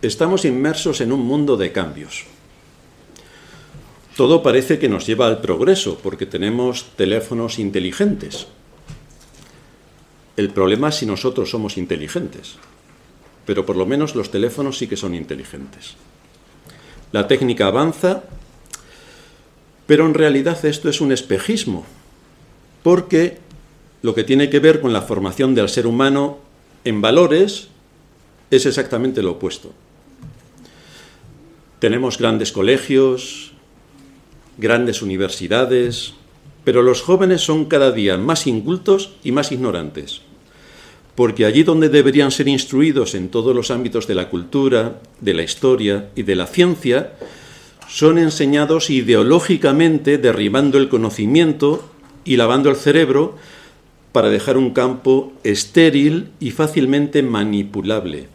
Estamos inmersos en un mundo de cambios. Todo parece que nos lleva al progreso porque tenemos teléfonos inteligentes. El problema es si nosotros somos inteligentes, pero por lo menos los teléfonos sí que son inteligentes. La técnica avanza, pero en realidad esto es un espejismo, porque lo que tiene que ver con la formación del ser humano en valores es exactamente lo opuesto. Tenemos grandes colegios, grandes universidades, pero los jóvenes son cada día más incultos y más ignorantes, porque allí donde deberían ser instruidos en todos los ámbitos de la cultura, de la historia y de la ciencia, son enseñados ideológicamente derribando el conocimiento y lavando el cerebro para dejar un campo estéril y fácilmente manipulable.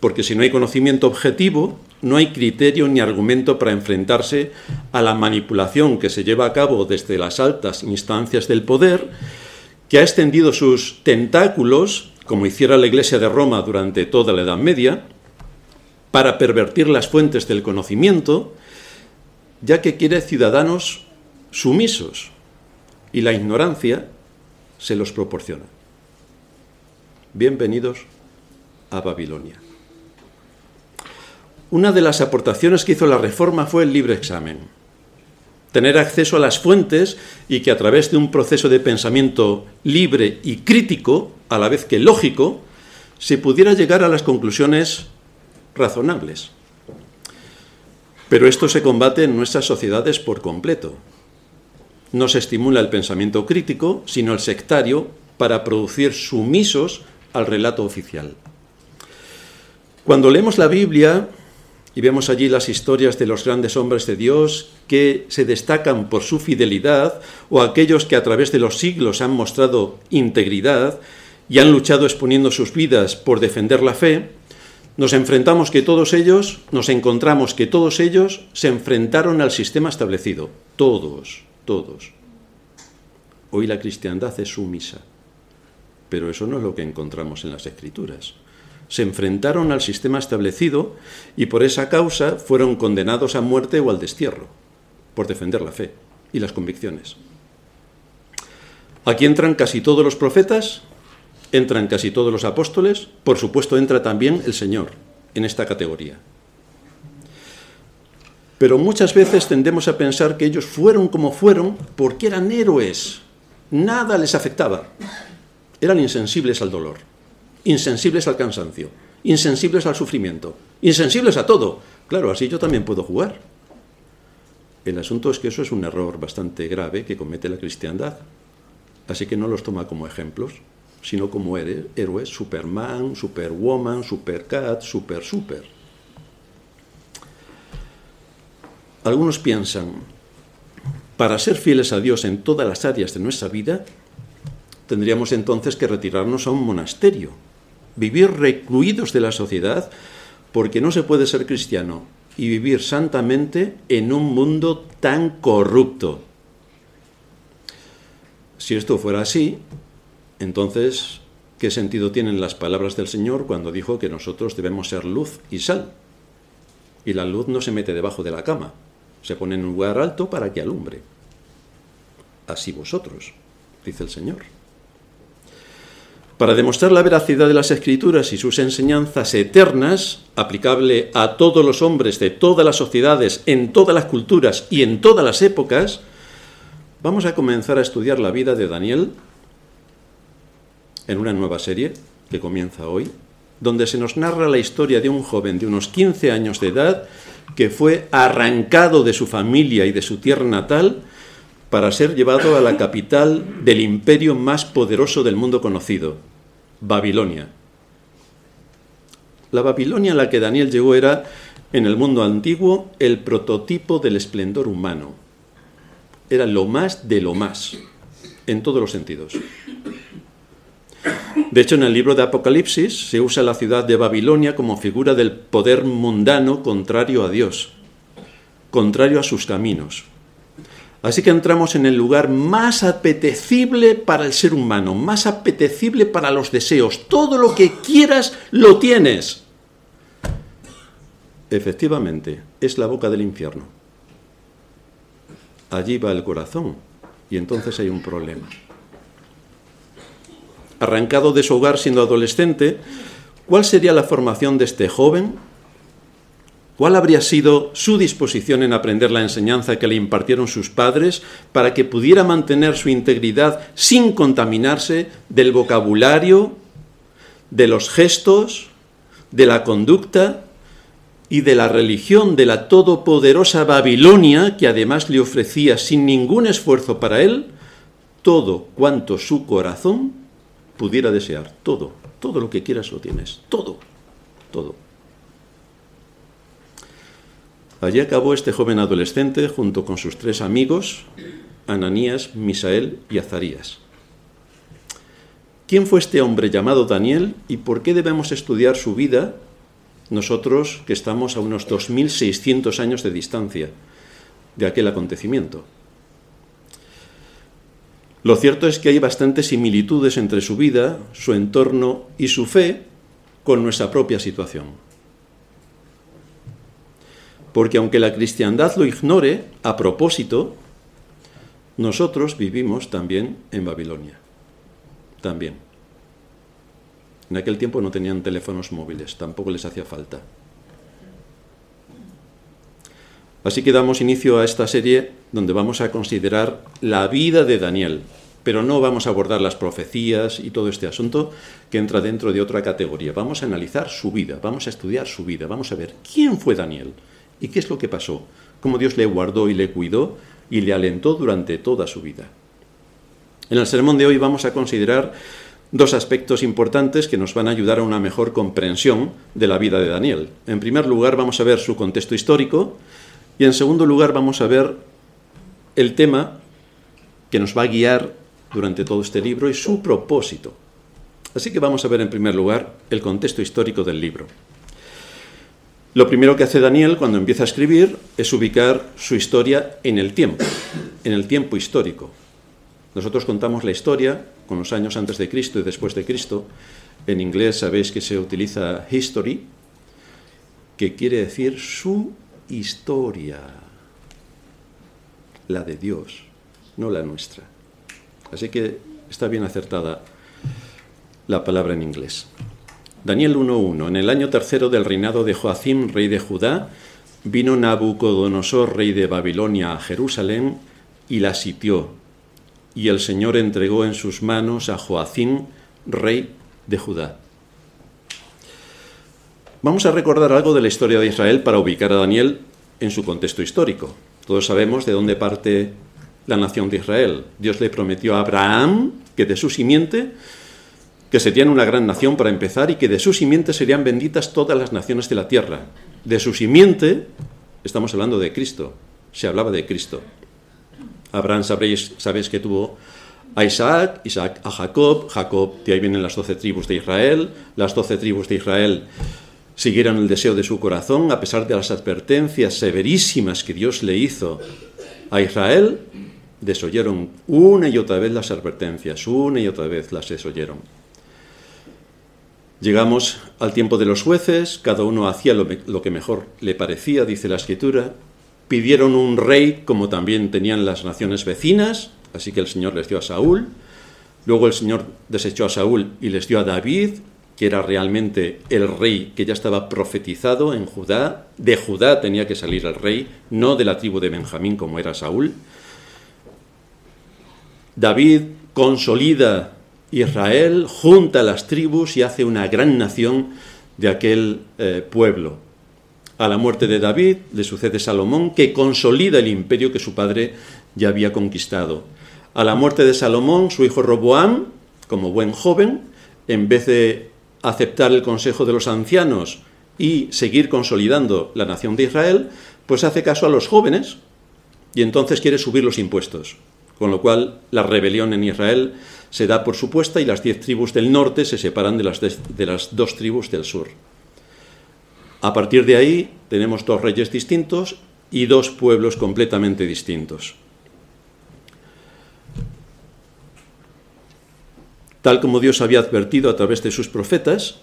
Porque si no hay conocimiento objetivo, no hay criterio ni argumento para enfrentarse a la manipulación que se lleva a cabo desde las altas instancias del poder, que ha extendido sus tentáculos, como hiciera la Iglesia de Roma durante toda la Edad Media, para pervertir las fuentes del conocimiento, ya que quiere ciudadanos sumisos y la ignorancia se los proporciona. Bienvenidos a Babilonia. Una de las aportaciones que hizo la Reforma fue el libre examen. Tener acceso a las fuentes y que a través de un proceso de pensamiento libre y crítico, a la vez que lógico, se pudiera llegar a las conclusiones razonables. Pero esto se combate en nuestras sociedades por completo. No se estimula el pensamiento crítico, sino el sectario, para producir sumisos al relato oficial. Cuando leemos la Biblia, y vemos allí las historias de los grandes hombres de Dios que se destacan por su fidelidad o aquellos que a través de los siglos han mostrado integridad y han luchado exponiendo sus vidas por defender la fe, nos enfrentamos que todos ellos, nos encontramos que todos ellos se enfrentaron al sistema establecido, todos, todos. Hoy la cristiandad es sumisa, pero eso no es lo que encontramos en las escrituras se enfrentaron al sistema establecido y por esa causa fueron condenados a muerte o al destierro, por defender la fe y las convicciones. Aquí entran casi todos los profetas, entran casi todos los apóstoles, por supuesto entra también el Señor en esta categoría. Pero muchas veces tendemos a pensar que ellos fueron como fueron porque eran héroes, nada les afectaba, eran insensibles al dolor insensibles al cansancio, insensibles al sufrimiento, insensibles a todo. Claro, así yo también puedo jugar. El asunto es que eso es un error bastante grave que comete la cristiandad. Así que no los toma como ejemplos, sino como héroes, Superman, Superwoman, Supercat, Super Super. Algunos piensan, para ser fieles a Dios en todas las áreas de nuestra vida, tendríamos entonces que retirarnos a un monasterio vivir recluidos de la sociedad, porque no se puede ser cristiano y vivir santamente en un mundo tan corrupto. Si esto fuera así, entonces, ¿qué sentido tienen las palabras del Señor cuando dijo que nosotros debemos ser luz y sal? Y la luz no se mete debajo de la cama, se pone en un lugar alto para que alumbre. Así vosotros, dice el Señor. Para demostrar la veracidad de las escrituras y sus enseñanzas eternas, aplicable a todos los hombres de todas las sociedades, en todas las culturas y en todas las épocas, vamos a comenzar a estudiar la vida de Daniel en una nueva serie que comienza hoy, donde se nos narra la historia de un joven de unos 15 años de edad que fue arrancado de su familia y de su tierra natal para ser llevado a la capital del imperio más poderoso del mundo conocido, Babilonia. La Babilonia a la que Daniel llegó era, en el mundo antiguo, el prototipo del esplendor humano. Era lo más de lo más, en todos los sentidos. De hecho, en el libro de Apocalipsis se usa la ciudad de Babilonia como figura del poder mundano contrario a Dios, contrario a sus caminos. Así que entramos en el lugar más apetecible para el ser humano, más apetecible para los deseos. Todo lo que quieras lo tienes. Efectivamente, es la boca del infierno. Allí va el corazón y entonces hay un problema arrancado de su hogar siendo adolescente, ¿cuál sería la formación de este joven? ¿Cuál habría sido su disposición en aprender la enseñanza que le impartieron sus padres para que pudiera mantener su integridad sin contaminarse del vocabulario, de los gestos, de la conducta y de la religión de la todopoderosa Babilonia que además le ofrecía sin ningún esfuerzo para él todo cuanto su corazón pudiera desear. Todo, todo lo que quieras lo tienes. Todo, todo. Allí acabó este joven adolescente junto con sus tres amigos, Ananías, Misael y Azarías. ¿Quién fue este hombre llamado Daniel y por qué debemos estudiar su vida nosotros que estamos a unos 2.600 años de distancia de aquel acontecimiento? Lo cierto es que hay bastantes similitudes entre su vida, su entorno y su fe con nuestra propia situación. Porque aunque la cristiandad lo ignore, a propósito, nosotros vivimos también en Babilonia. También. En aquel tiempo no tenían teléfonos móviles, tampoco les hacía falta. Así que damos inicio a esta serie donde vamos a considerar la vida de Daniel, pero no vamos a abordar las profecías y todo este asunto que entra dentro de otra categoría. Vamos a analizar su vida, vamos a estudiar su vida, vamos a ver quién fue Daniel y qué es lo que pasó, cómo Dios le guardó y le cuidó y le alentó durante toda su vida. En el sermón de hoy vamos a considerar dos aspectos importantes que nos van a ayudar a una mejor comprensión de la vida de Daniel. En primer lugar vamos a ver su contexto histórico y en segundo lugar vamos a ver el tema que nos va a guiar durante todo este libro y su propósito. Así que vamos a ver en primer lugar el contexto histórico del libro. Lo primero que hace Daniel cuando empieza a escribir es ubicar su historia en el tiempo, en el tiempo histórico. Nosotros contamos la historia con los años antes de Cristo y después de Cristo. En inglés sabéis que se utiliza history, que quiere decir su historia, la de Dios, no la nuestra. Así que está bien acertada la palabra en inglés. Daniel 1.1. En el año tercero del reinado de Joacim, rey de Judá, vino Nabucodonosor, rey de Babilonia, a Jerusalén y la sitió. Y el Señor entregó en sus manos a Joacim, rey de Judá. Vamos a recordar algo de la historia de Israel para ubicar a Daniel en su contexto histórico. Todos sabemos de dónde parte la nación de Israel. Dios le prometió a Abraham que de su simiente, que serían una gran nación para empezar y que de su simiente serían benditas todas las naciones de la tierra. De su simiente, estamos hablando de Cristo, se hablaba de Cristo. Abraham sabréis, sabéis que tuvo a Isaac, Isaac a Jacob, Jacob, de ahí vienen las doce tribus de Israel, las doce tribus de Israel siguieron el deseo de su corazón a pesar de las advertencias severísimas que Dios le hizo a Israel, desoyeron una y otra vez las advertencias, una y otra vez las desoyeron. Llegamos al tiempo de los jueces, cada uno hacía lo, que mejor le parecía, dice la escritura. Pidieron un rey como también tenían las naciones vecinas, así que el Señor les dio a Saúl. Luego el Señor desechó a Saúl y les dio a David, que era realmente el rey que ya estaba profetizado en Judá. De Judá tenía que salir el rey, no de la tribu de Benjamín como era Saúl. David consolida Israel, junta las tribus y hace una gran nación de aquel eh, pueblo. A la muerte de David le sucede Salomón, que consolida el imperio que su padre ya había conquistado. A la muerte de Salomón, su hijo Roboam, como buen joven, en vez de aceptar el consejo de los ancianos y seguir consolidando la nación de Israel, pues hace caso a los jóvenes y entonces quiere subir los impuestos. Con lo cual la rebelión en Israel se da por supuesta y las diez tribus del norte se separan de las, de las dos tribus del sur. A partir de ahí tenemos dos reyes distintos y dos pueblos completamente distintos. Tal como Dios había advertido a través de sus profetas,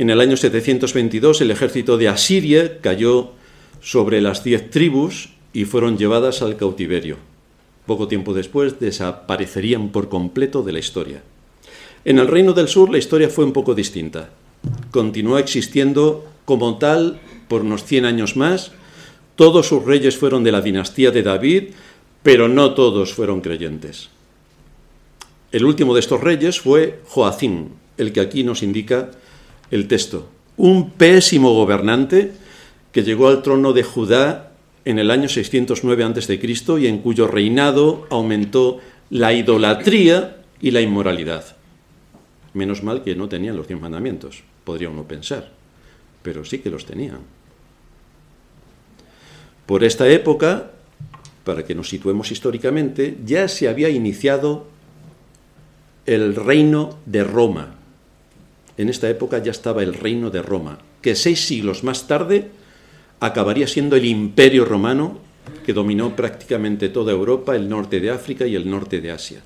en el año 722 el ejército de Asiria cayó sobre las diez tribus y fueron llevadas al cautiverio. Poco tiempo después desaparecerían por completo de la historia. En el reino del sur la historia fue un poco distinta. Continuó existiendo como tal por unos 100 años más. Todos sus reyes fueron de la dinastía de David, pero no todos fueron creyentes. El último de estos reyes fue Joacim, el que aquí nos indica el texto. Un pésimo gobernante que llegó al trono de Judá en el año 609 a.C. y en cuyo reinado aumentó la idolatría y la inmoralidad. Menos mal que no tenían los diez mandamientos, podría uno pensar, pero sí que los tenían. Por esta época, para que nos situemos históricamente, ya se había iniciado el reino de Roma. En esta época ya estaba el reino de Roma, que seis siglos más tarde acabaría siendo el imperio romano que dominó prácticamente toda Europa, el norte de África y el norte de Asia.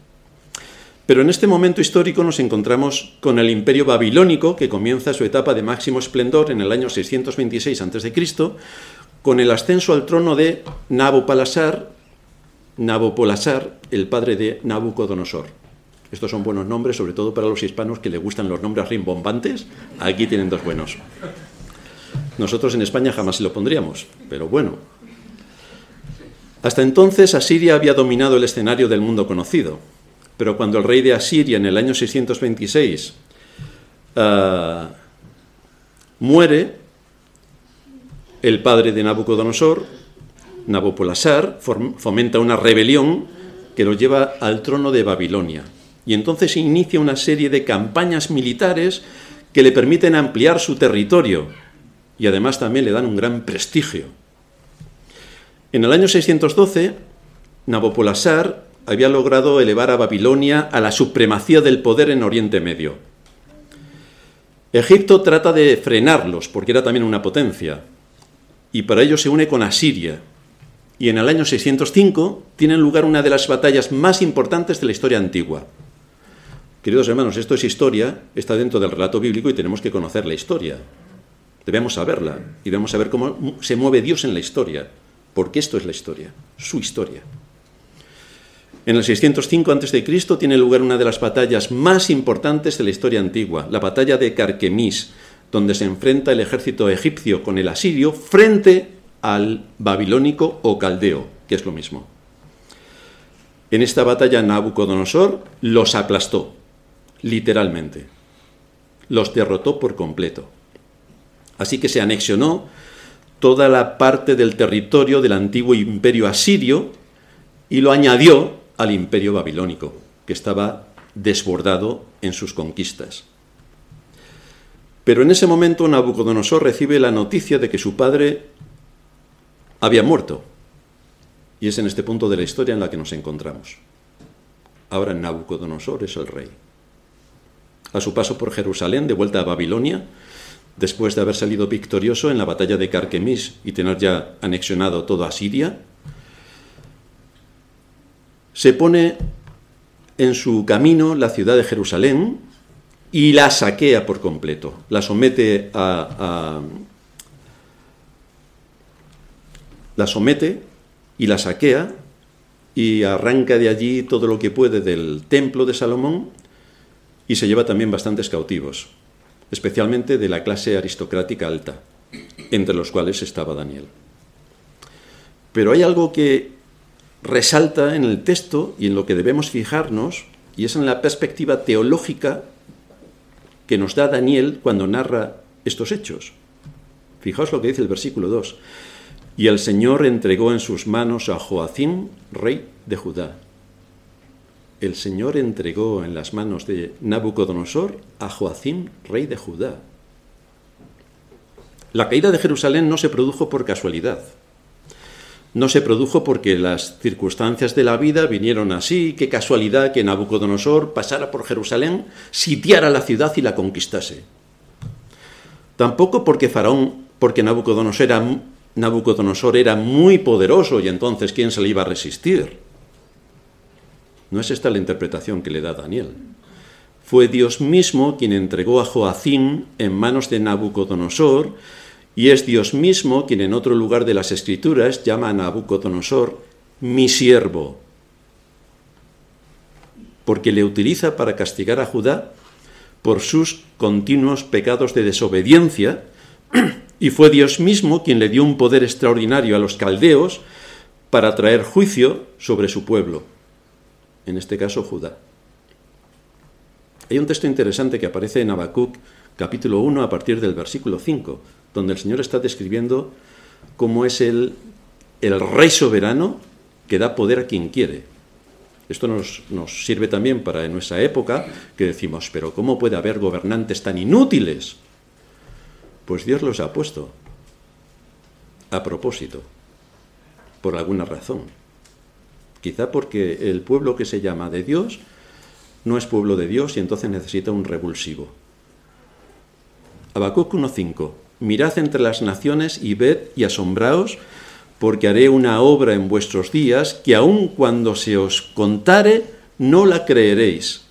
Pero en este momento histórico nos encontramos con el imperio babilónico, que comienza su etapa de máximo esplendor en el año 626 a.C., con el ascenso al trono de Nabopolassar, Nabopolassar, el padre de Nabucodonosor. Estos son buenos nombres, sobre todo para los hispanos que le gustan los nombres rimbombantes. Aquí tienen dos buenos. Nosotros en España jamás lo pondríamos, pero bueno. Hasta entonces Asiria había dominado el escenario del mundo conocido, pero cuando el rey de Asiria en el año 626 ah, muere, el padre de Nabucodonosor, Nabopolassar, fomenta una rebelión que lo lleva al trono de Babilonia. Y entonces inicia una serie de campañas militares que le permiten ampliar su territorio y además también le dan un gran prestigio. En el año 612, Nabopolassar había logrado elevar a Babilonia a la supremacía del poder en Oriente Medio. Egipto trata de frenarlos porque era también una potencia y para ello se une con Asiria. Y en el año 605 tiene lugar una de las batallas más importantes de la historia antigua. Queridos hermanos, esto es historia, está dentro del relato bíblico y tenemos que conocer la historia. Debemos saberla y debemos saber cómo se mueve Dios en la historia, porque esto es la historia, su historia. En el 605 a.C. tiene lugar una de las batallas más importantes de la historia antigua, la batalla de Carquemis, donde se enfrenta el ejército egipcio con el asirio frente al babilónico o caldeo, que es lo mismo. En esta batalla Nabucodonosor los aplastó, literalmente. Los derrotó por completo. Así que se anexionó toda la parte del territorio del antiguo imperio asirio y lo añadió al imperio babilónico, que estaba desbordado en sus conquistas. Pero en ese momento Nabucodonosor recibe la noticia de que su padre había muerto. Y es en este punto de la historia en la que nos encontramos. Ahora Nabucodonosor es el rey. A su paso por Jerusalén, de vuelta a Babilonia, después de haber salido victorioso en la batalla de Carquemis y tener ya anexionado toda Siria, se pone en su camino la ciudad de Jerusalén y la saquea por completo, la somete a, la somete y la saquea y arranca de allí todo lo que puede del templo de Salomón y se lleva también bastantes cautivos especialmente de la clase aristocrática alta, entre los cuales estaba Daniel. Pero hay algo que resalta en el texto y en lo que debemos fijarnos, y es en la perspectiva teológica que nos da Daniel cuando narra estos hechos. Fijaos lo que dice el versículo 2. Y el Señor entregó en sus manos a Joacim, rey de Judá, el Señor entregó en las manos de Nabucodonosor a Joacim, rey de Judá. La caída de Jerusalén no se produjo por casualidad. No se produjo porque las circunstancias de la vida vinieron así, qué casualidad que Nabucodonosor pasara por Jerusalén, sitiara la ciudad y la conquistase. Tampoco porque Faraón, porque Nabucodonosor era, Nabucodonosor era muy poderoso y entonces ¿quién se le iba a resistir? No es esta la interpretación que le da Daniel. Fue Dios mismo quien entregó a Joacín en manos de Nabucodonosor y es Dios mismo quien en otro lugar de las Escrituras llama a Nabucodonosor mi siervo, porque le utiliza para castigar a Judá por sus continuos pecados de desobediencia, y fue Dios mismo quien le dio un poder extraordinario a los caldeos para traer juicio sobre su pueblo, en este caso Judá. Hay un texto interesante que aparece en Habacuc, capítulo 1, a partir del versículo 5, donde el Señor está describiendo cómo es el, el rey soberano que da poder a quien quiere. Esto nos, nos, sirve también para en nuestra época que decimos, pero ¿cómo puede haber gobernantes tan inútiles? Pues Dios los ha puesto a propósito, por alguna razón. Quizá porque el pueblo que se llama de Dios no es pueblo de Dios y entonces necesita un revulsivo. Habacuc 1.5 Mirad entre las naciones y ved y asombraos, porque haré una obra en vuestros días que aun cuando se os contare, no la creeréis.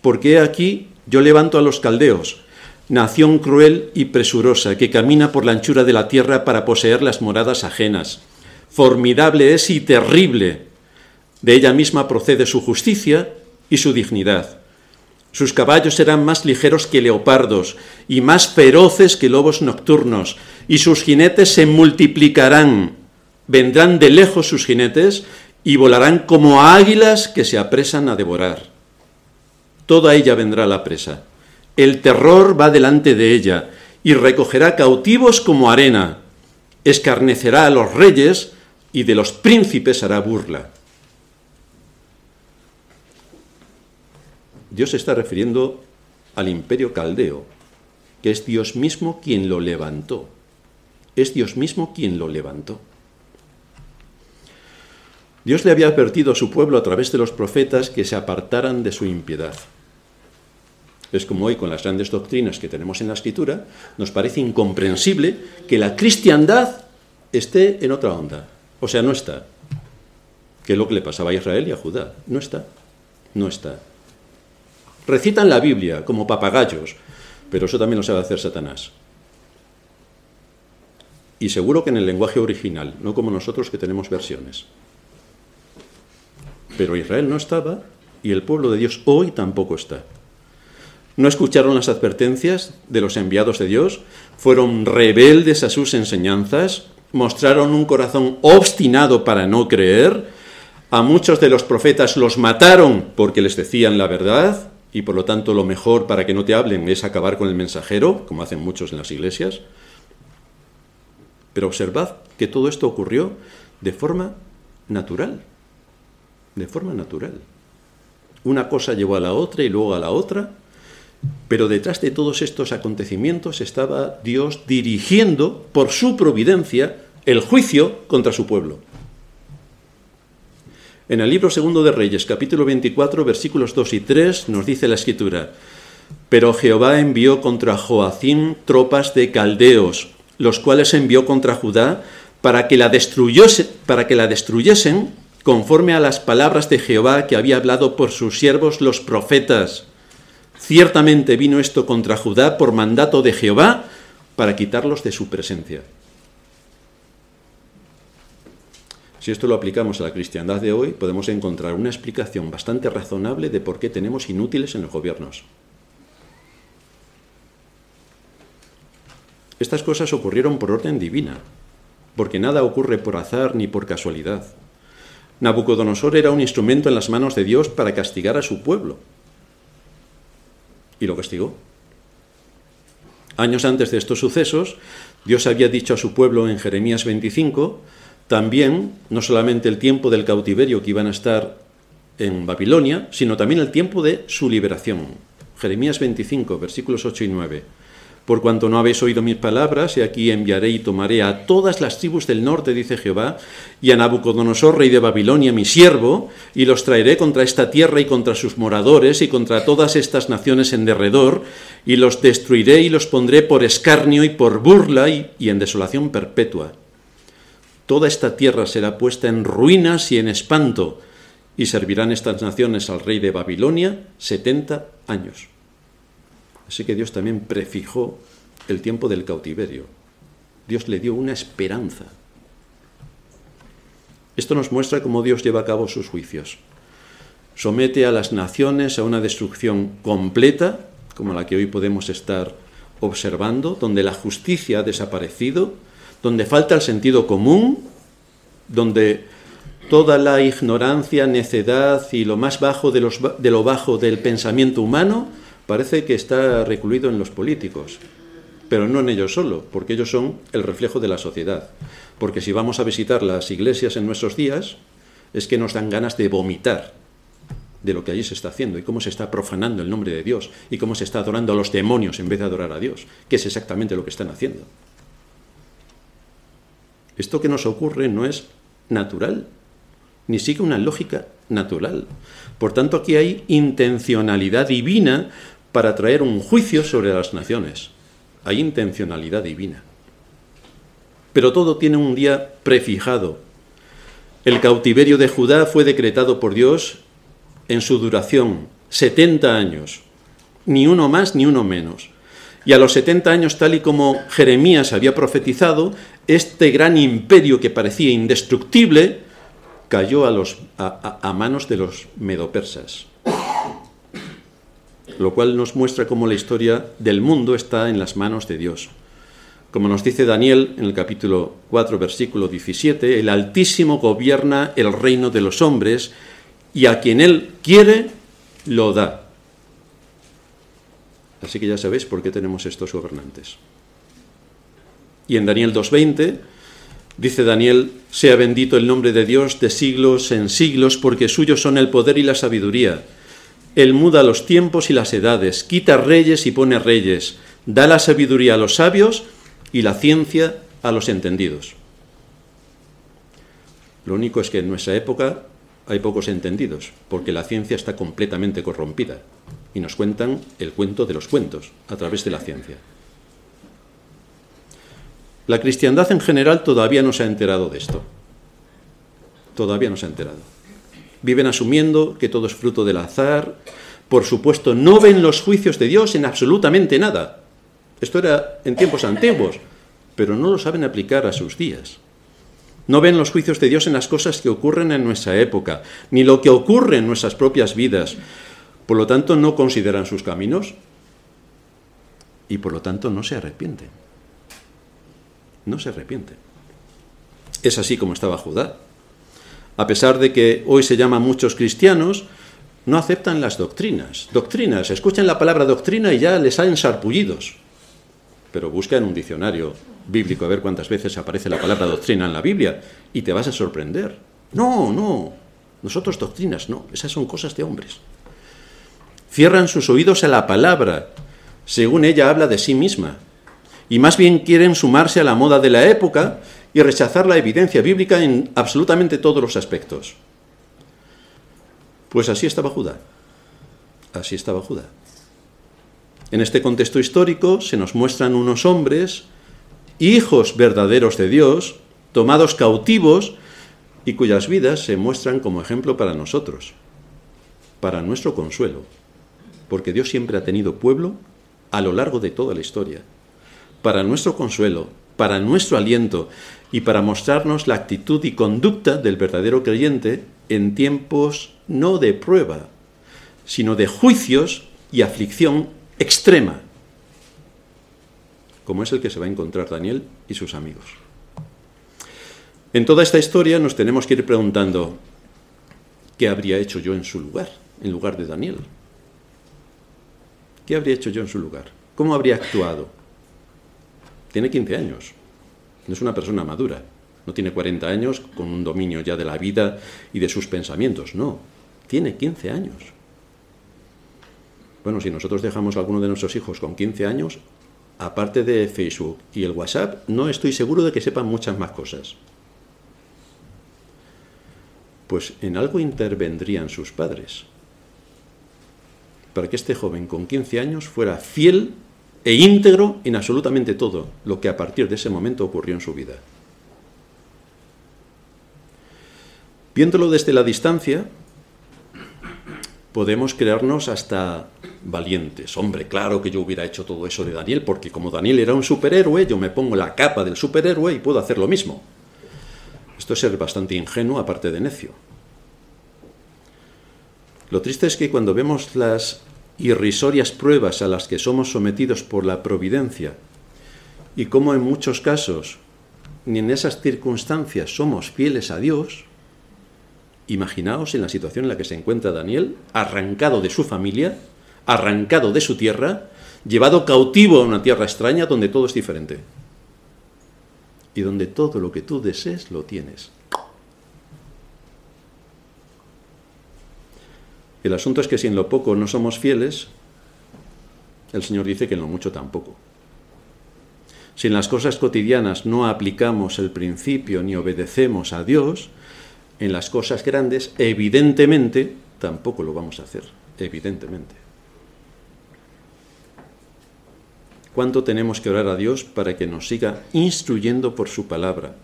Porque aquí yo levanto a los caldeos, nación cruel y presurosa, que camina por la anchura de la tierra para poseer las moradas ajenas. Formidable es y terrible. De ella misma procede su justicia y su dignidad. Sus caballos serán más ligeros que leopardos y más feroces que lobos nocturnos, y sus jinetes se multiplicarán. Vendrán de lejos sus jinetes y volarán como águilas que se apresan a devorar. Toda ella vendrá la presa. El terror va delante de ella y recogerá cautivos como arena. Escarnecerá a los reyes y de los príncipes hará burla. Dios se está refiriendo al imperio caldeo, que es Dios mismo quien lo levantó. Es Dios mismo quien lo levantó. Dios le había advertido a su pueblo a través de los profetas que se apartaran de su impiedad. Es como hoy con las grandes doctrinas que tenemos en la escritura, nos parece incomprensible que la cristiandad esté en otra onda. O sea, no está. Que es lo que le pasaba a Israel y a Judá. No está. No está. Recitan la Biblia como papagayos, pero eso también lo sabe hacer Satanás. Y seguro que en el lenguaje original, no como nosotros que tenemos versiones. Pero Israel no estaba y el pueblo de Dios hoy tampoco está. No escucharon las advertencias de los enviados de Dios, fueron rebeldes a sus enseñanzas, mostraron un corazón obstinado para no creer, a muchos de los profetas los mataron porque les decían la verdad, y por lo tanto lo mejor para que no te hablen es acabar con el mensajero, como hacen muchos en las iglesias. Pero observad que todo esto ocurrió de forma natural, de forma natural. Una cosa llevó a la otra y luego a la otra, pero detrás de todos estos acontecimientos estaba Dios dirigiendo por su providencia el juicio contra su pueblo. En el libro segundo de Reyes, capítulo 24, versículos 2 y 3, nos dice la escritura, Pero Jehová envió contra Joacín tropas de caldeos, los cuales envió contra Judá para que la, destruyese, para que la destruyesen conforme a las palabras de Jehová que había hablado por sus siervos los profetas. Ciertamente vino esto contra Judá por mandato de Jehová para quitarlos de su presencia. Si esto lo aplicamos a la cristiandad de hoy, podemos encontrar una explicación bastante razonable de por qué tenemos inútiles en los gobiernos. Estas cosas ocurrieron por orden divina, porque nada ocurre por azar ni por casualidad. Nabucodonosor era un instrumento en las manos de Dios para castigar a su pueblo. Y lo castigó. Años antes de estos sucesos, Dios había dicho a su pueblo en Jeremías 25 también no solamente el tiempo del cautiverio que iban a estar en Babilonia, sino también el tiempo de su liberación. Jeremías 25, versículos 8 y 9. Por cuanto no habéis oído mis palabras, y aquí enviaré y tomaré a todas las tribus del norte, dice Jehová, y a Nabucodonosor, rey de Babilonia, mi siervo, y los traeré contra esta tierra y contra sus moradores y contra todas estas naciones en derredor, y los destruiré y los pondré por escarnio y por burla y, y en desolación perpetua. Toda esta tierra será puesta en ruinas y en espanto, y servirán estas naciones al rey de Babilonia setenta años. Así que Dios también prefijó el tiempo del cautiverio. Dios le dio una esperanza. Esto nos muestra cómo Dios lleva a cabo sus juicios. Somete a las naciones a una destrucción completa, como la que hoy podemos estar observando, donde la justicia ha desaparecido, donde falta el sentido común, donde toda la ignorancia, necedad y lo más bajo de, de lo bajo del pensamiento humano parece que está recluido en los políticos, pero no en ellos solo, porque ellos son el reflejo de la sociedad. Porque si vamos a visitar las iglesias en nuestros días, es que nos dan ganas de vomitar de lo que allí se está haciendo y cómo se está profanando el nombre de Dios y cómo se está adorando a los demonios en vez de adorar a Dios, que es exactamente lo que están haciendo. Esto que nos ocurre no es natural, ni sigue una lógica natural. Por tanto, aquí hay intencionalidad divina para traer un juicio sobre las naciones. Hay intencionalidad divina. Pero todo tiene un día prefijado. El cautiverio de Judá fue decretado por Dios en su duración, 70 años, ni uno más ni uno menos. Y a los 70 años, tal y como Jeremías había profetizado, este gran imperio que parecía indestructible cayó a, los, a, manos de los medopersas lo cual nos muestra cómo la historia del mundo está en las manos de Dios. Como nos dice Daniel en el capítulo 4, versículo 17, el Altísimo gobierna el reino de los hombres y a quien Él quiere, lo da. Así que ya sabéis por qué tenemos estos gobernantes. Y en Daniel 2.20 dice Daniel, sea bendito el nombre de Dios de siglos en siglos, porque suyos son el poder y la sabiduría él muda los tiempos y las edades, quita reyes y pone reyes, da la sabiduría a los sabios y la ciencia a los entendidos. Lo único es que en nuestra época hay pocos entendidos, porque la ciencia está completamente corrompida y nos cuentan el cuento de los cuentos a través de la ciencia. La cristiandad en general todavía no se ha enterado de esto. Todavía no se ha enterado viven asumiendo que todo es fruto del azar, por supuesto no ven los juicios de Dios en absolutamente nada. Esto era en tiempos antiguos, pero no lo saben aplicar a sus días. No ven los juicios de Dios en las cosas que ocurren en nuestra época, ni lo que ocurre en nuestras propias vidas. Por lo tanto, no consideran sus caminos y por lo tanto no se arrepienten. No se arrepienten. Es así como estaba Judá a pesar de que hoy se llaman muchos cristianos, no aceptan las doctrinas. Doctrinas, escuchan la palabra doctrina y ya les salen sarpullidos. Pero busca en un diccionario bíblico a ver cuántas veces aparece la palabra doctrina en la Biblia y te vas a sorprender. No, no, nosotros doctrinas no, esas son cosas de hombres. Cierran sus oídos a la palabra, según ella habla de sí misma, y más bien quieren sumarse a la moda de la época y rechazar la evidencia bíblica en absolutamente todos los aspectos. Pues así estaba Judá. Así estaba Judá. En este contexto histórico se nos muestran unos hombres, hijos verdaderos de Dios, tomados cautivos y cuyas vidas se muestran como ejemplo para nosotros, para nuestro consuelo, porque Dios siempre ha tenido pueblo a lo largo de toda la historia, para nuestro consuelo, para nuestro aliento y para mostrarnos la actitud y conducta del verdadero creyente en tiempos no de prueba, sino de juicios y aflicción extrema, como es el que se va a encontrar Daniel y sus amigos. En toda esta historia nos tenemos que ir preguntando, ¿qué habría hecho yo en su lugar, en lugar de Daniel? ¿Qué habría hecho yo en su lugar? ¿Cómo habría actuado? Tiene 15 años. No es una persona madura. No tiene 40 años con un dominio ya de la vida y de sus pensamientos. No. Tiene 15 años. Bueno, si nosotros dejamos a alguno de nuestros hijos con 15 años, aparte de Facebook y el WhatsApp, no estoy seguro de que sepan muchas más cosas. Pues en algo intervendrían sus padres para que este joven con 15 años fuera fiel e íntegro en absolutamente todo lo que a partir de ese momento ocurrió en su vida. Viéndolo desde la distancia, podemos crearnos hasta valientes. Hombre, claro que yo hubiera hecho todo eso de Daniel, porque como Daniel era un superhéroe, yo me pongo la capa del superhéroe y puedo hacer lo mismo. Esto es ser bastante ingenuo, aparte de necio. Lo triste es que cuando vemos las irrisorias pruebas a las que somos sometidos por la providencia y cómo en muchos casos ni en esas circunstancias somos fieles a Dios, imaginaos en la situación en la que se encuentra Daniel, arrancado de su familia, arrancado de su tierra, llevado cautivo a una tierra extraña donde todo es diferente y donde todo lo que tú desees lo tienes. El asunto es que si en lo poco no somos fieles, el Señor dice que en lo mucho tampoco. Si en las cosas cotidianas no aplicamos el principio ni obedecemos a Dios, en las cosas grandes, evidentemente, tampoco lo vamos a hacer. Evidentemente. ¿Cuánto tenemos que orar a Dios para que nos siga instruyendo por su palabra?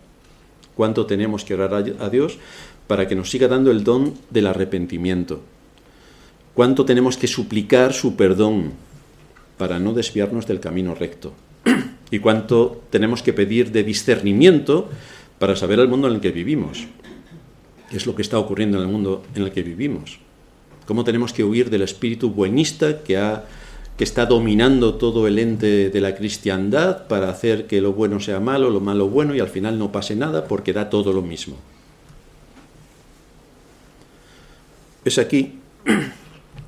¿Cuánto tenemos que orar a Dios para que nos siga dando el don del arrepentimiento? Cuánto tenemos que suplicar su perdón para no desviarnos del camino recto y cuánto tenemos que pedir de discernimiento para saber el mundo en el que vivimos. ¿Qué es lo que está ocurriendo en el mundo en el que vivimos? ¿Cómo tenemos que huir del espíritu buenista que, ha, que está dominando todo el ente de la cristiandad para hacer que lo bueno sea malo, lo malo bueno y al final no pase nada porque da todo lo mismo? Es aquí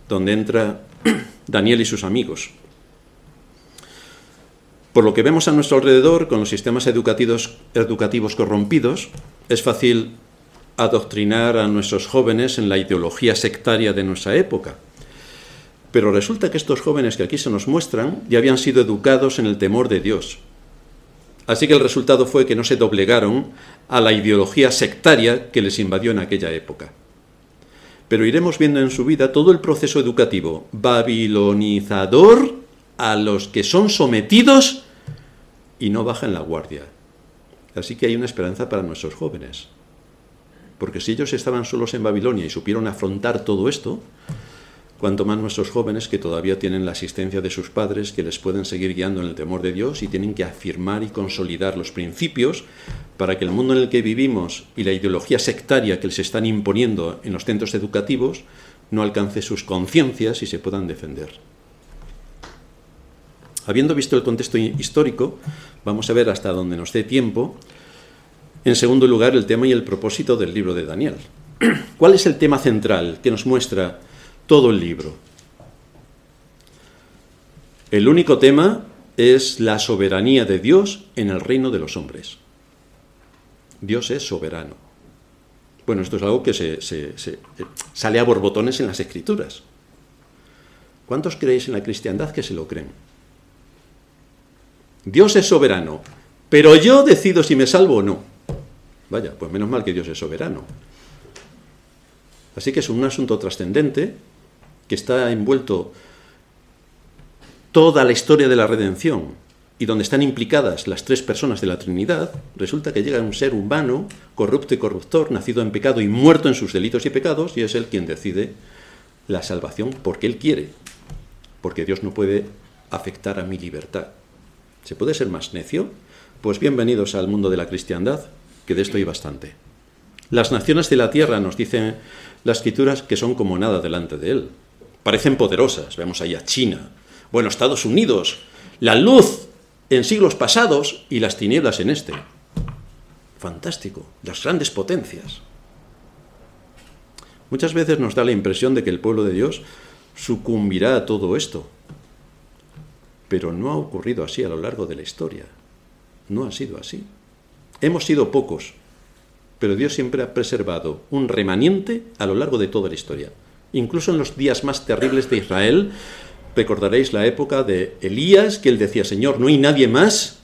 donde entra Daniel y sus amigos. Por lo que vemos a nuestro alrededor, con los sistemas educativos, educativos corrompidos, es fácil adoctrinar a nuestros jóvenes en la ideología sectaria de nuestra época. Pero resulta que estos jóvenes que aquí se nos muestran ya habían sido educados en el temor de Dios. Así que el resultado fue que no se doblegaron a la ideología sectaria que les invadió en aquella época pero iremos viendo en su vida todo el proceso educativo babilonizador a los que son sometidos y no bajan la guardia. Así que hay una esperanza para nuestros jóvenes. Porque si ellos estaban solos en Babilonia y supieron afrontar todo esto, cuanto más nuestros jóvenes que todavía tienen la asistencia de sus padres, que les pueden seguir guiando en el temor de Dios y tienen que afirmar y consolidar los principios para que el mundo en el que vivimos y la ideología sectaria que les están imponiendo en los centros educativos no alcance sus conciencias y se puedan defender. Habiendo visto el contexto histórico, vamos a ver hasta donde nos dé tiempo. En segundo lugar, el tema y el propósito del libro de Daniel. ¿Cuál es el tema central que nos muestra todo el libro. El único tema es la soberanía de Dios en el reino de los hombres. Dios es soberano. Bueno, esto es algo que se, sale a borbotones en las escrituras. ¿Cuántos creéis en la cristiandad que se lo creen? Dios es soberano, pero yo decido si me salvo o no. Vaya, pues menos mal que Dios es soberano. Así que es un asunto trascendente que está envuelto toda la historia de la redención y donde están implicadas las tres personas de la Trinidad, resulta que llega un ser humano, corrupto y corruptor, nacido en pecado y muerto en sus delitos y pecados, y es él quien decide la salvación porque él quiere, porque Dios no puede afectar a mi libertad. ¿Se puede ser más necio? Pues bienvenidos al mundo de la cristiandad, que de esto hay bastante. Las naciones de la tierra nos dicen las escrituras que son como nada delante de él parecen poderosas. Vemos ahí a China, bueno, Estados Unidos, la luz en siglos pasados y las tinieblas en este. Fantástico, las grandes potencias. Muchas veces nos da la impresión de que el pueblo de Dios sucumbirá a todo esto, pero no ha ocurrido así a lo largo de la historia. No ha sido así. Hemos sido pocos, pero Dios siempre ha preservado un remanente a lo largo de toda la historia incluso en los días más terribles de Israel, recordaréis la época de Elías, que él decía, Señor, ¿no hay nadie más?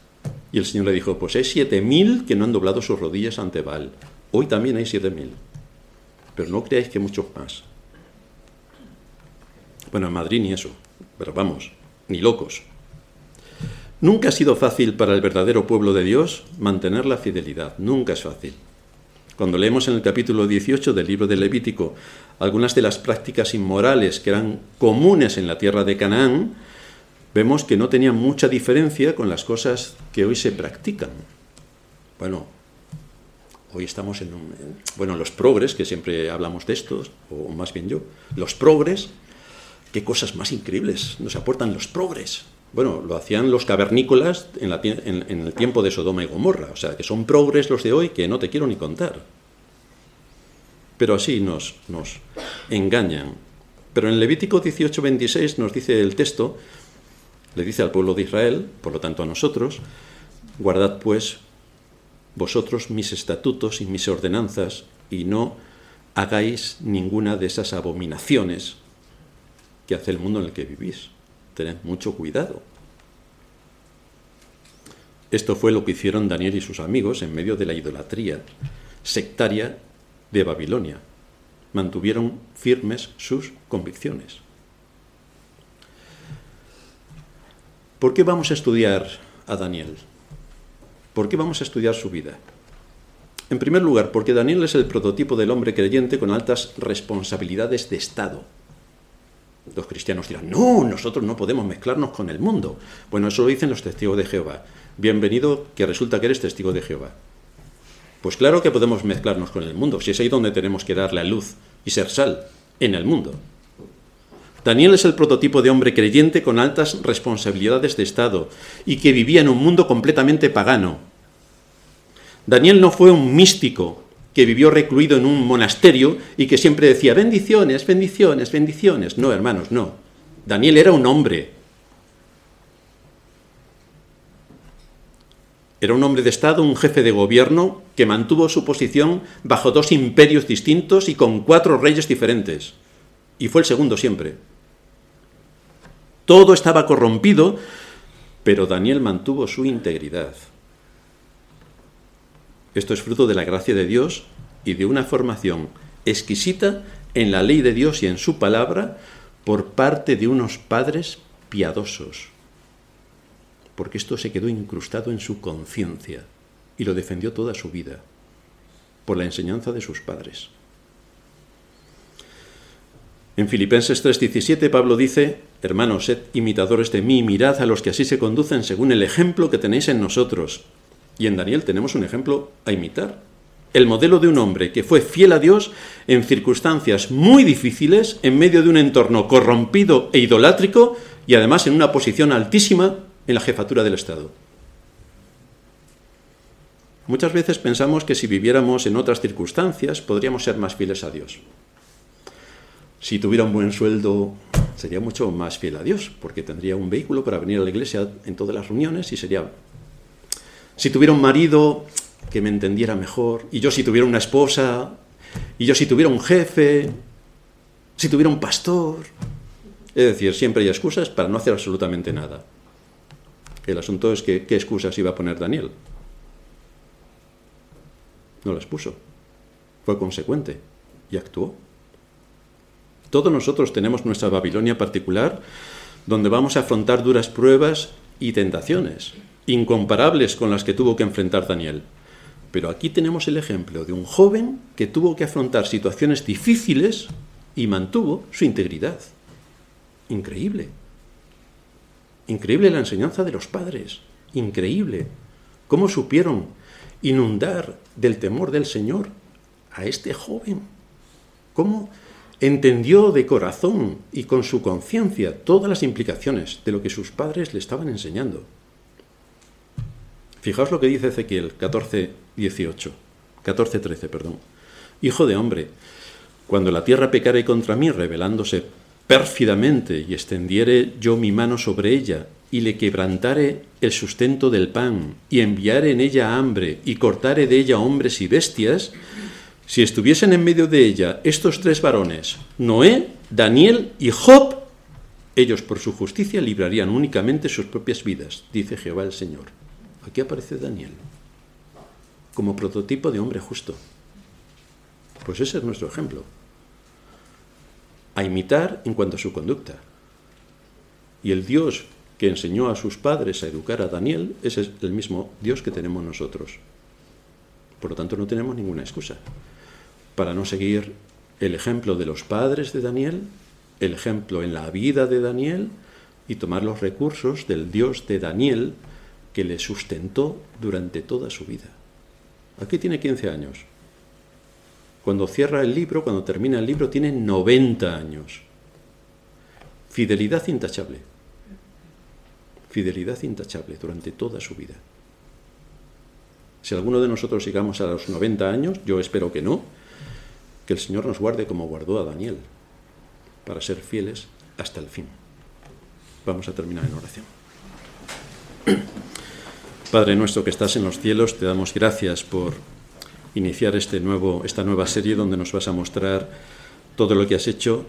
Y el Señor le dijo, pues hay siete mil que no han doblado sus rodillas ante Baal. Hoy también hay siete mil. Pero no creáis que muchos más. Bueno, en Madrid ni eso, pero vamos, ni locos. Nunca ha sido fácil para el verdadero pueblo de Dios mantener la fidelidad, nunca es fácil. Cuando leemos en el capítulo 18 del libro de Levítico algunas de las prácticas inmorales que eran comunes en la tierra de Canaán, vemos que no tenían mucha diferencia con las cosas que hoy se practican. Bueno, hoy estamos en, un, bueno, los progres, que siempre hablamos de estos, o más bien yo, los progres qué cosas más increíbles nos aportan los progres. Bueno, lo hacían los cavernícolas en, el tiempo de Sodoma y Gomorra, o sea, que son progres los de hoy que no te quiero ni contar. Pero así nos, nos engañan. Pero en Levítico 18:26 nos dice el texto, le dice al pueblo de Israel, por lo tanto a nosotros, guardad pues vosotros mis estatutos y mis ordenanzas y no hagáis ninguna de esas abominaciones que hace el mundo en el que vivís. Tened mucho cuidado. Esto fue lo que hicieron Daniel y sus amigos en medio de la idolatría sectaria de Babilonia. Mantuvieron firmes sus convicciones. ¿Por qué vamos a estudiar a Daniel? ¿Por qué vamos a estudiar su vida? En primer lugar, porque Daniel es el prototipo del hombre creyente con altas responsabilidades de Estado. Los cristianos dirán, no, nosotros no podemos mezclarnos con el mundo. Bueno, eso lo dicen los testigos de Jehová. Bienvenido que resulta que eres testigo de Jehová. Pues claro que podemos mezclarnos con el mundo, si es ahí donde tenemos que darle a luz y ser sal, en el mundo. Daniel es el prototipo de hombre creyente con altas responsabilidades de Estado y que vivía en un mundo completamente pagano. Daniel no fue un místico que vivió recluido en un monasterio y que siempre decía, bendiciones, bendiciones, bendiciones. No, hermanos, no. Daniel era un hombre. Era un hombre de Estado, un jefe de gobierno que mantuvo su posición bajo dos imperios distintos y con cuatro reyes diferentes. Y fue el segundo siempre. Todo estaba corrompido, pero Daniel mantuvo su integridad. Esto es fruto de la gracia de Dios y de una formación exquisita en la ley de Dios y en su palabra por parte de unos padres piadosos, porque esto se quedó incrustado en su conciencia y lo defendió toda su vida, por la enseñanza de sus padres. En Filipenses 3:17 Pablo dice, Hermanos, sed imitadores de mí y mirad a los que así se conducen según el ejemplo que tenéis en nosotros y en Daniel tenemos un ejemplo a imitar. El modelo de un hombre que fue fiel a Dios en circunstancias muy difíciles, en medio de un entorno corrompido e idolátrico y además en una posición altísima en la jefatura del Estado. Muchas veces pensamos que si viviéramos en otras circunstancias podríamos ser más fieles a Dios. Si tuviera un buen sueldo sería mucho más fiel a Dios, porque tendría un vehículo para venir a la iglesia en todas las reuniones y sería si tuviera un marido que me entendiera mejor, y yo si tuviera una esposa, y yo si tuviera un jefe, si tuviera un pastor. Es decir, siempre hay excusas para no hacer absolutamente nada. El asunto es que qué excusas iba a poner Daniel. No las puso. Fue consecuente y actuó. Todos nosotros tenemos nuestra Babilonia particular donde vamos a afrontar duras pruebas y tentaciones incomparables con las que tuvo que enfrentar Daniel. Pero aquí tenemos el ejemplo de un joven que tuvo que afrontar situaciones difíciles y mantuvo su integridad. Increíble. Increíble la enseñanza de los padres. Increíble. ¿Cómo supieron inundar del temor del Señor a este joven? ¿Cómo entendió de corazón y con su conciencia todas las implicaciones de lo que sus padres le estaban enseñando? Fijaos lo que dice Ezequiel 14, 18, 14, 13, perdón. Hijo de hombre, cuando la tierra pecare contra mí, revelándose pérfidamente, y extendiere yo mi mano sobre ella, y le quebrantare el sustento del pan, y enviare en ella hambre, y cortare de ella hombres y bestias, si estuviesen en medio de ella estos tres varones, Noé, Daniel y Job, Ellos por su justicia librarían únicamente sus propias vidas, dice Jehová el Señor. Aquí aparece Daniel como prototipo de hombre justo. Pues ese es nuestro ejemplo. A imitar en cuanto a su conducta. Y el Dios que enseñó a sus padres a educar a Daniel es el mismo Dios que tenemos nosotros. Por lo tanto, no tenemos ninguna excusa para no seguir el ejemplo de los padres de Daniel, el ejemplo en la vida de Daniel y tomar los recursos del Dios de Daniel que le sustentó durante toda su vida. Aquí tiene 15 años. Cuando cierra el libro, cuando termina el libro, tiene 90 años. Fidelidad intachable. Fidelidad intachable durante toda su vida. Si alguno de nosotros llegamos a los 90 años, yo espero que no, que el Señor nos guarde como guardó a Daniel, para ser fieles hasta el fin. Vamos a terminar en oración. Padre nuestro que estás en los cielos, te damos gracias por iniciar este nuevo, esta nueva serie donde nos vas a mostrar todo lo que has hecho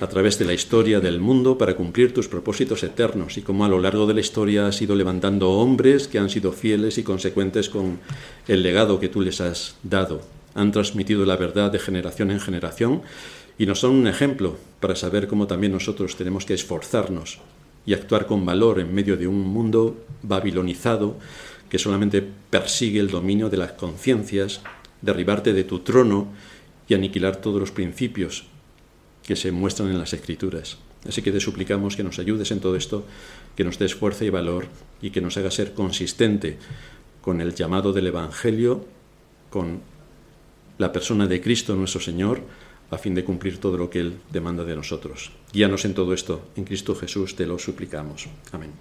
a través de la historia del mundo para cumplir tus propósitos eternos y cómo a lo largo de la historia has ido levantando hombres que han sido fieles y consecuentes con el legado que tú les has dado. Han transmitido la verdad de generación en generación y nos son un ejemplo para saber cómo también nosotros tenemos que esforzarnos y actuar con valor en medio de un mundo babilonizado que solamente persigue el dominio de las conciencias, derribarte de tu trono y aniquilar todos los principios que se muestran en las escrituras. Así que te suplicamos que nos ayudes en todo esto, que nos des fuerza y valor y que nos haga ser consistente con el llamado del Evangelio, con la persona de Cristo nuestro Señor, a fin de cumplir todo lo que Él demanda de nosotros. Guíanos en todo esto. En Cristo Jesús te lo suplicamos. Amén.